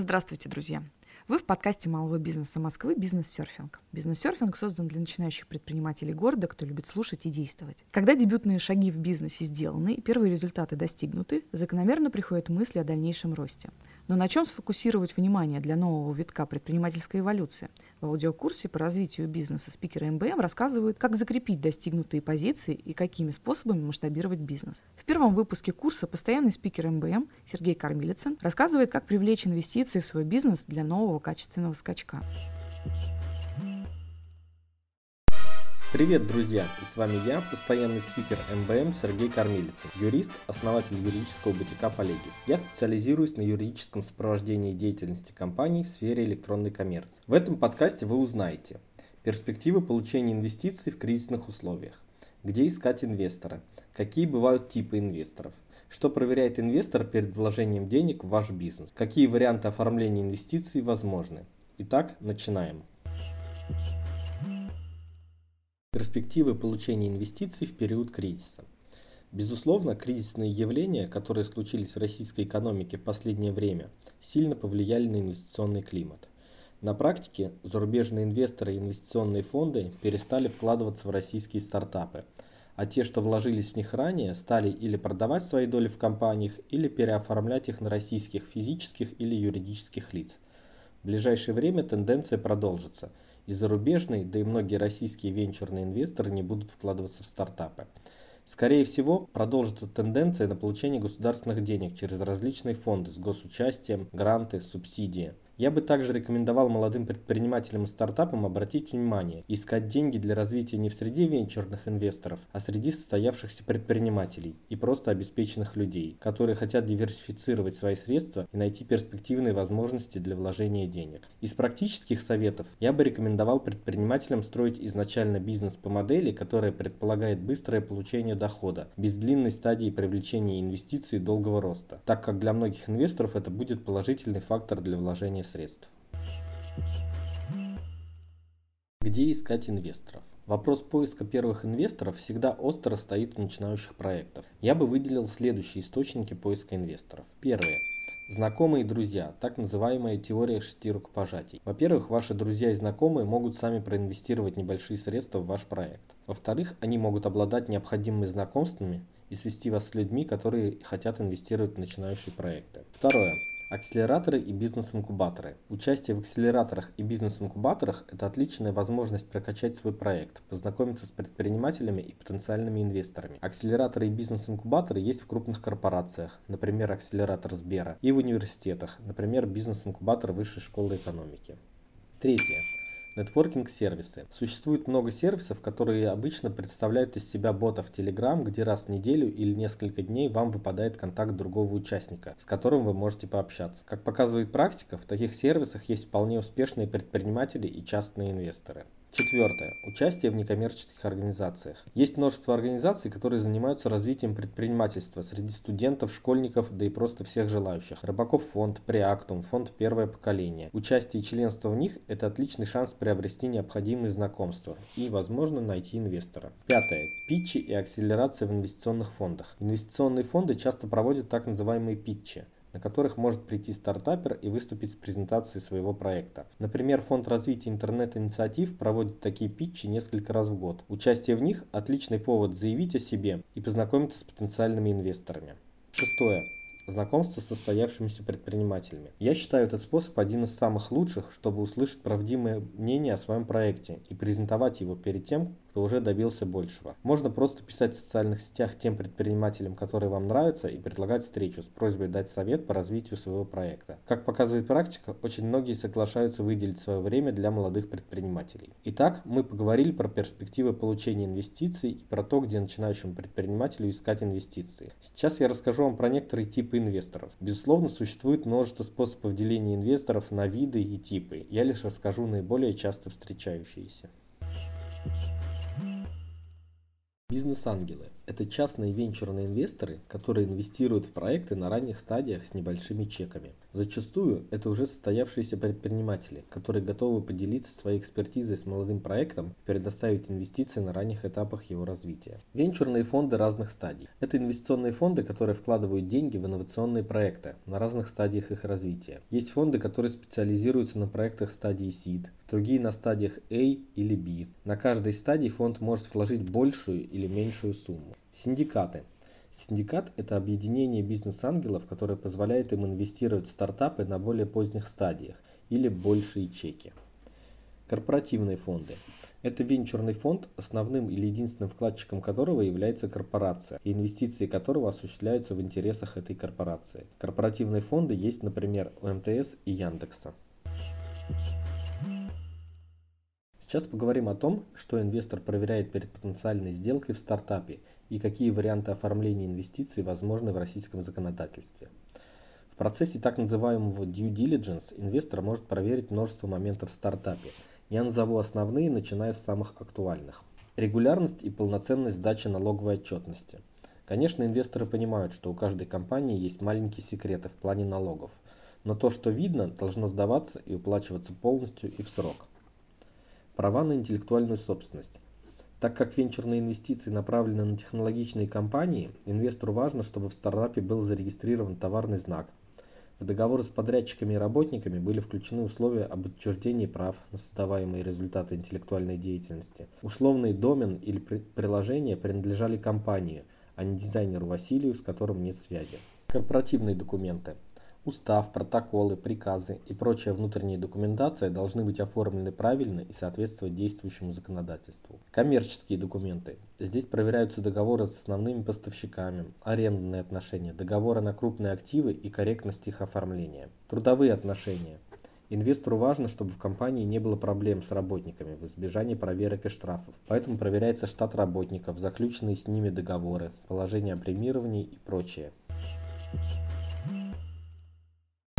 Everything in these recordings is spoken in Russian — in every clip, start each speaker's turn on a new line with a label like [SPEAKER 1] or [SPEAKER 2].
[SPEAKER 1] Здравствуйте, друзья! Вы в подкасте малого бизнеса Москвы «Бизнес-серфинг». Бизнес-серфинг создан для начинающих предпринимателей города, кто любит слушать и действовать. Когда дебютные шаги в бизнесе сделаны и первые результаты достигнуты, закономерно приходят мысли о дальнейшем росте. Но на чем сфокусировать внимание для нового витка предпринимательской эволюции? В аудиокурсе по развитию бизнеса спикеры МБМ рассказывают, как закрепить достигнутые позиции и какими способами масштабировать бизнес. В первом выпуске курса постоянный спикер МБМ Сергей Кормилицын рассказывает, как привлечь инвестиции в свой бизнес для нового качественного скачка.
[SPEAKER 2] Привет, друзья! И с вами я, постоянный спикер МБМ Сергей Кормилицын, юрист, основатель юридического бутика Полегис. Я специализируюсь на юридическом сопровождении деятельности компаний в сфере электронной коммерции. В этом подкасте вы узнаете перспективы получения инвестиций в кризисных условиях, где искать инвестора, какие бывают типы инвесторов, что проверяет инвестор перед вложением денег в ваш бизнес, какие варианты оформления инвестиций возможны. Итак, начинаем. Перспективы получения инвестиций в период кризиса. Безусловно, кризисные явления, которые случились в российской экономике в последнее время, сильно повлияли на инвестиционный климат. На практике зарубежные инвесторы и инвестиционные фонды перестали вкладываться в российские стартапы, а те, что вложились в них ранее, стали или продавать свои доли в компаниях, или переоформлять их на российских физических или юридических лиц. В ближайшее время тенденция продолжится – и зарубежные, да и многие российские венчурные инвесторы не будут вкладываться в стартапы. Скорее всего, продолжится тенденция на получение государственных денег через различные фонды с госучастием, гранты, субсидии – я бы также рекомендовал молодым предпринимателям и стартапам обратить внимание искать деньги для развития не в среде венчурных инвесторов, а среди состоявшихся предпринимателей и просто обеспеченных людей, которые хотят диверсифицировать свои средства и найти перспективные возможности для вложения денег. Из практических советов я бы рекомендовал предпринимателям строить изначально бизнес по модели, которая предполагает быстрое получение дохода, без длинной стадии привлечения инвестиций и долгого роста, так как для многих инвесторов это будет положительный фактор для вложения средств. Где искать инвесторов? Вопрос поиска первых инвесторов всегда остро стоит у начинающих проектов. Я бы выделил следующие источники поиска инвесторов. Первое. Знакомые и друзья, так называемая теория шести рукопожатий. Во-первых, ваши друзья и знакомые могут сами проинвестировать небольшие средства в ваш проект. Во-вторых, они могут обладать необходимыми знакомствами и свести вас с людьми, которые хотят инвестировать в начинающие проекты. Второе. Акселераторы и бизнес-инкубаторы. Участие в акселераторах и бизнес-инкубаторах – это отличная возможность прокачать свой проект, познакомиться с предпринимателями и потенциальными инвесторами. Акселераторы и бизнес-инкубаторы есть в крупных корпорациях, например, акселератор Сбера, и в университетах, например, бизнес-инкубатор Высшей школы экономики. Третье. Нетворкинг-сервисы. Существует много сервисов, которые обычно представляют из себя ботов Telegram, где раз в неделю или несколько дней вам выпадает контакт другого участника, с которым вы можете пообщаться. Как показывает практика, в таких сервисах есть вполне успешные предприниматели и частные инвесторы. Четвертое. Участие в некоммерческих организациях. Есть множество организаций, которые занимаются развитием предпринимательства среди студентов, школьников, да и просто всех желающих. Рыбаков фонд, Преактум, фонд Первое поколение. Участие и членство в них – это отличный шанс приобрести необходимые знакомства и, возможно, найти инвестора. Пятое. Питчи и акселерация в инвестиционных фондах. Инвестиционные фонды часто проводят так называемые питчи – на которых может прийти стартапер и выступить с презентацией своего проекта. Например, Фонд развития интернет-инициатив проводит такие питчи несколько раз в год. Участие в них – отличный повод заявить о себе и познакомиться с потенциальными инвесторами. Шестое знакомство с состоявшимися предпринимателями. Я считаю этот способ один из самых лучших, чтобы услышать правдивое мнение о своем проекте и презентовать его перед тем, кто уже добился большего. Можно просто писать в социальных сетях тем предпринимателям, которые вам нравятся, и предлагать встречу с просьбой дать совет по развитию своего проекта. Как показывает практика, очень многие соглашаются выделить свое время для молодых предпринимателей. Итак, мы поговорили про перспективы получения инвестиций и про то, где начинающему предпринимателю искать инвестиции. Сейчас я расскажу вам про некоторые типы инвесторов. Безусловно, существует множество способов деления инвесторов на виды и типы. Я лишь расскажу наиболее часто встречающиеся. Бизнес-ангелы. это частные венчурные инвесторы, которые инвестируют в проекты на ранних стадиях с небольшими чеками. Зачастую это уже состоявшиеся предприниматели, которые готовы поделиться своей экспертизой с молодым проектом и предоставить инвестиции на ранних этапах его развития. Венчурные фонды разных стадий. Это инвестиционные фонды, которые вкладывают деньги в инновационные проекты на разных стадиях их развития. Есть фонды, которые специализируются на проектах стадии Seed, другие на стадиях A или B. На каждой стадии фонд может вложить большую или меньшую сумму. Синдикаты. Синдикат – это объединение бизнес-ангелов, которое позволяет им инвестировать в стартапы на более поздних стадиях или большие чеки. Корпоративные фонды. Это венчурный фонд, основным или единственным вкладчиком которого является корпорация, и инвестиции которого осуществляются в интересах этой корпорации. Корпоративные фонды есть, например, у МТС и Яндекса. Сейчас поговорим о том, что инвестор проверяет перед потенциальной сделкой в стартапе и какие варианты оформления инвестиций возможны в российском законодательстве. В процессе так называемого due diligence инвестор может проверить множество моментов в стартапе. Я назову основные, начиная с самых актуальных. Регулярность и полноценность сдачи налоговой отчетности. Конечно, инвесторы понимают, что у каждой компании есть маленькие секреты в плане налогов, но то, что видно, должно сдаваться и уплачиваться полностью и в срок. Права на интеллектуальную собственность. Так как венчурные инвестиции направлены на технологичные компании, инвестору важно, чтобы в стартапе был зарегистрирован товарный знак. В договоры с подрядчиками и работниками были включены условия об отчуждении прав на создаваемые результаты интеллектуальной деятельности. Условный домен или приложение принадлежали компании, а не дизайнеру Василию, с которым нет связи. Корпоративные документы. Устав, протоколы, приказы и прочая внутренняя документация должны быть оформлены правильно и соответствовать действующему законодательству. Коммерческие документы. Здесь проверяются договоры с основными поставщиками, арендные отношения, договоры на крупные активы и корректность их оформления. Трудовые отношения. Инвестору важно, чтобы в компании не было проблем с работниками в избежании проверок и штрафов. Поэтому проверяется штат работников, заключенные с ними договоры, положение о премировании и прочее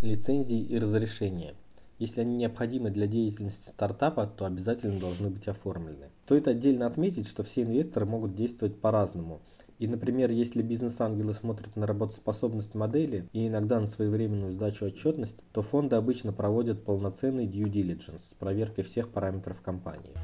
[SPEAKER 2] лицензии и разрешения. Если они необходимы для деятельности стартапа, то обязательно должны быть оформлены. Стоит отдельно отметить, что все инвесторы могут действовать по-разному. И, например, если бизнес-ангелы смотрят на работоспособность модели и иногда на своевременную сдачу отчетности, то фонды обычно проводят полноценный due diligence с проверкой всех параметров компании.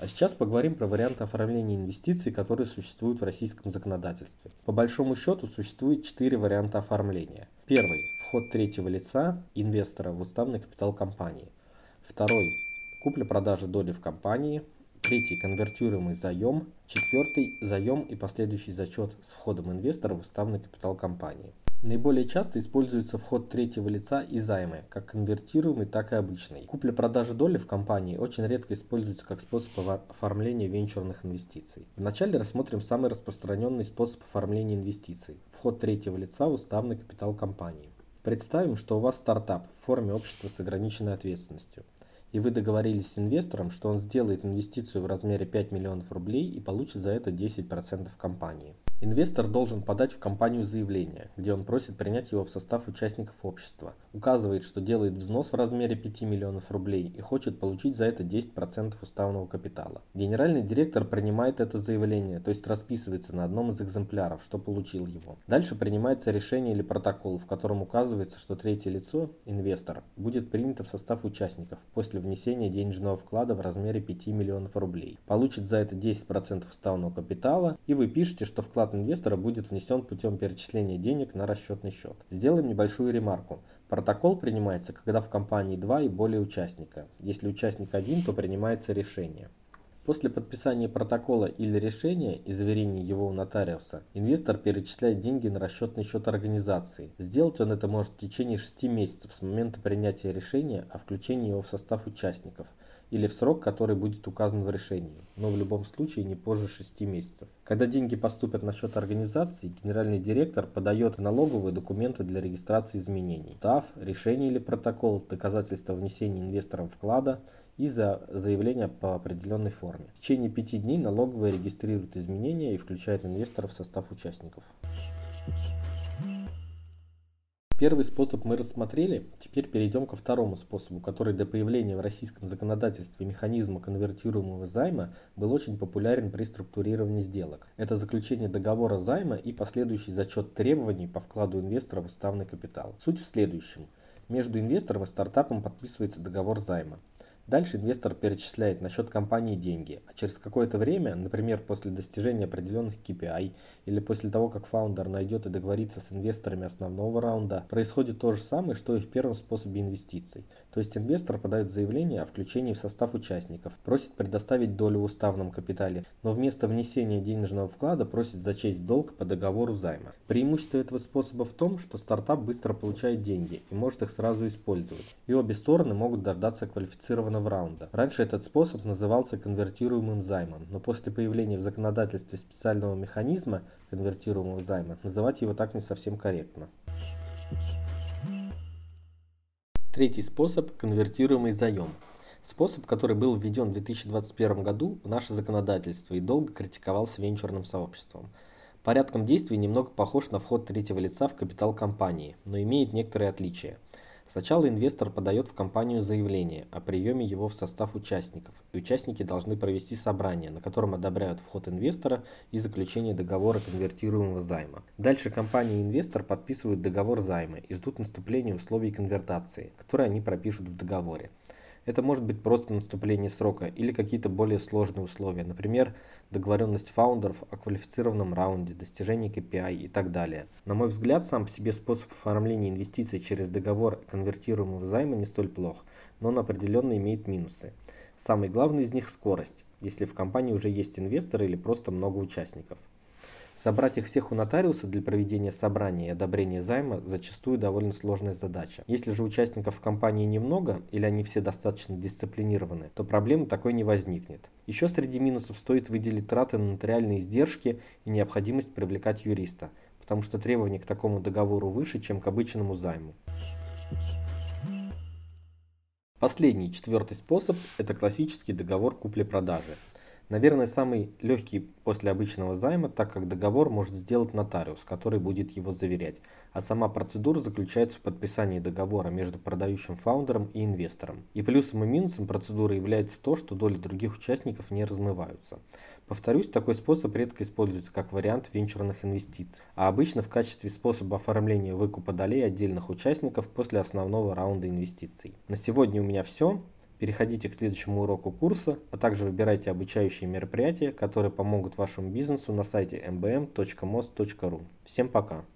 [SPEAKER 2] А сейчас поговорим про варианты оформления инвестиций, которые существуют в российском законодательстве. По большому счету существует четыре варианта оформления. Первый – вход третьего лица, инвестора в уставный капитал компании. Второй – купля-продажа доли в компании. Третий – конвертируемый заем. Четвертый – заем и последующий зачет с входом инвестора в уставный капитал компании. Наиболее часто используется вход третьего лица и займы, как конвертируемый, так и обычный. Купля-продажа доли в компании очень редко используется как способ оформления венчурных инвестиций. Вначале рассмотрим самый распространенный способ оформления инвестиций – вход третьего лица в уставный капитал компании. Представим, что у вас стартап в форме общества с ограниченной ответственностью и вы договорились с инвестором, что он сделает инвестицию в размере 5 миллионов рублей и получит за это 10% компании. Инвестор должен подать в компанию заявление, где он просит принять его в состав участников общества, указывает, что делает взнос в размере 5 миллионов рублей и хочет получить за это 10% уставного капитала. Генеральный директор принимает это заявление, то есть расписывается на одном из экземпляров, что получил его. Дальше принимается решение или протокол, в котором указывается, что третье лицо, инвестор, будет принято в состав участников после внесения денежного вклада в размере 5 миллионов рублей. Получит за это 10% уставного капитала и вы пишете, что вклад вклад инвестора будет внесен путем перечисления денег на расчетный счет. Сделаем небольшую ремарку. Протокол принимается, когда в компании два и более участника. Если участник один, то принимается решение. После подписания протокола или решения и заверения его у нотариуса, инвестор перечисляет деньги на расчетный счет организации. Сделать он это может в течение 6 месяцев с момента принятия решения о включении его в состав участников – или в срок, который будет указан в решении, но в любом случае не позже 6 месяцев. Когда деньги поступят на счет организации, генеральный директор подает налоговые документы для регистрации изменений. ТАФ, решение или протокол, доказательства внесения инвестором вклада и за заявление по определенной форме. В течение 5 дней налоговая регистрирует изменения и включает инвесторов в состав участников. Первый способ мы рассмотрели, теперь перейдем ко второму способу, который до появления в российском законодательстве механизма конвертируемого займа был очень популярен при структурировании сделок. Это заключение договора займа и последующий зачет требований по вкладу инвестора в уставный капитал. Суть в следующем. Между инвестором и стартапом подписывается договор займа. Дальше инвестор перечисляет на счет компании деньги, а через какое-то время, например, после достижения определенных KPI или после того, как фаундер найдет и договорится с инвесторами основного раунда, происходит то же самое, что и в первом способе инвестиций. То есть инвестор подает заявление о включении в состав участников, просит предоставить долю в уставном капитале, но вместо внесения денежного вклада просит зачесть долг по договору займа. Преимущество этого способа в том, что стартап быстро получает деньги и может их сразу использовать, и обе стороны могут дождаться квалифицированного в раунда. Раньше этот способ назывался конвертируемым займом, но после появления в законодательстве специального механизма конвертируемого займа называть его так не совсем корректно. Третий способ – конвертируемый заем. Способ, который был введен в 2021 году в наше законодательство и долго критиковался венчурным сообществом. Порядком действий немного похож на вход третьего лица в капитал компании, но имеет некоторые отличия – Сначала инвестор подает в компанию заявление о приеме его в состав участников, и участники должны провести собрание, на котором одобряют вход инвестора и заключение договора конвертируемого займа. Дальше компания и инвестор подписывают договор займа и ждут наступления условий конвертации, которые они пропишут в договоре. Это может быть просто наступление срока или какие-то более сложные условия, например, договоренность фаундеров о квалифицированном раунде, достижение KPI и так далее. На мой взгляд, сам по себе способ оформления инвестиций через договор конвертируемого займа не столь плох, но он определенно имеет минусы. Самый главный из них – скорость, если в компании уже есть инвесторы или просто много участников. Собрать их всех у нотариуса для проведения собрания и одобрения займа зачастую довольно сложная задача. Если же участников в компании немного или они все достаточно дисциплинированы, то проблемы такой не возникнет. Еще среди минусов стоит выделить траты на нотариальные издержки и необходимость привлекать юриста, потому что требования к такому договору выше, чем к обычному займу. Последний, четвертый способ – это классический договор купли-продажи. Наверное, самый легкий после обычного займа, так как договор может сделать нотариус, который будет его заверять, а сама процедура заключается в подписании договора между продающим фаундером и инвестором. И плюсом и минусом процедуры является то, что доли других участников не размываются. Повторюсь, такой способ редко используется как вариант венчурных инвестиций, а обычно в качестве способа оформления выкупа долей отдельных участников после основного раунда инвестиций. На сегодня у меня все. Переходите к следующему уроку курса, а также выбирайте обучающие мероприятия, которые помогут вашему бизнесу на сайте mbm.most.ru. Всем пока!